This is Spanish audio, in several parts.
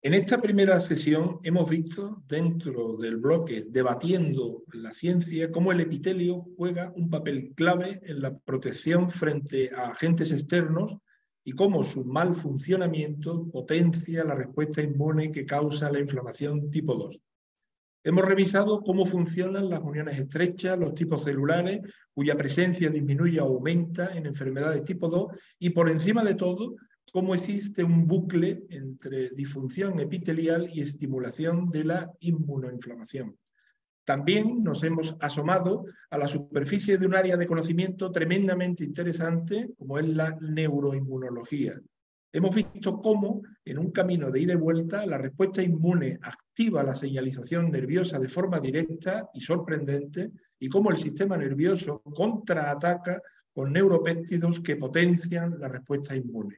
En esta primera sesión hemos visto dentro del bloque Debatiendo la ciencia cómo el epitelio juega un papel clave en la protección frente a agentes externos y cómo su mal funcionamiento potencia la respuesta inmune que causa la inflamación tipo 2. Hemos revisado cómo funcionan las uniones estrechas, los tipos celulares, cuya presencia disminuye o aumenta en enfermedades tipo 2 y por encima de todo, cómo existe un bucle entre disfunción epitelial y estimulación de la inmunoinflamación. También nos hemos asomado a la superficie de un área de conocimiento tremendamente interesante, como es la neuroinmunología. Hemos visto cómo, en un camino de ida y vuelta, la respuesta inmune activa la señalización nerviosa de forma directa y sorprendente, y cómo el sistema nervioso contraataca con neuropéptidos que potencian la respuesta inmune.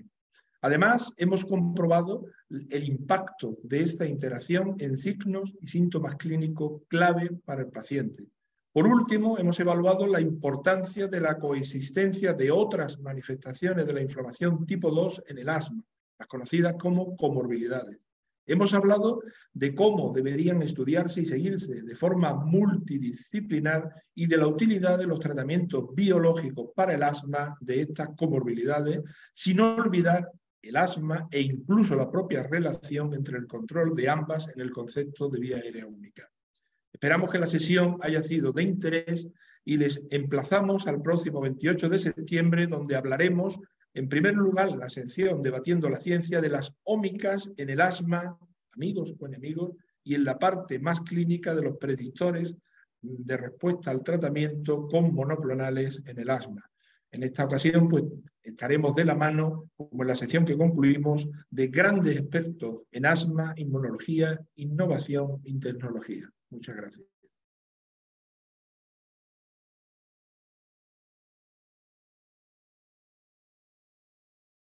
Además, hemos comprobado el impacto de esta interacción en signos y síntomas clínicos clave para el paciente. Por último, hemos evaluado la importancia de la coexistencia de otras manifestaciones de la inflamación tipo 2 en el asma, las conocidas como comorbilidades. Hemos hablado de cómo deberían estudiarse y seguirse de forma multidisciplinar y de la utilidad de los tratamientos biológicos para el asma de estas comorbilidades, sin olvidar el asma e incluso la propia relación entre el control de ambas en el concepto de vía aérea única. Esperamos que la sesión haya sido de interés y les emplazamos al próximo 28 de septiembre, donde hablaremos, en primer lugar, la sección Debatiendo la Ciencia de las ómicas en el asma, amigos o enemigos, y en la parte más clínica de los predictores de respuesta al tratamiento con monoclonales en el asma. En esta ocasión, pues estaremos de la mano, como en la sección que concluimos, de grandes expertos en asma, inmunología, innovación y tecnología. Muchas gracias.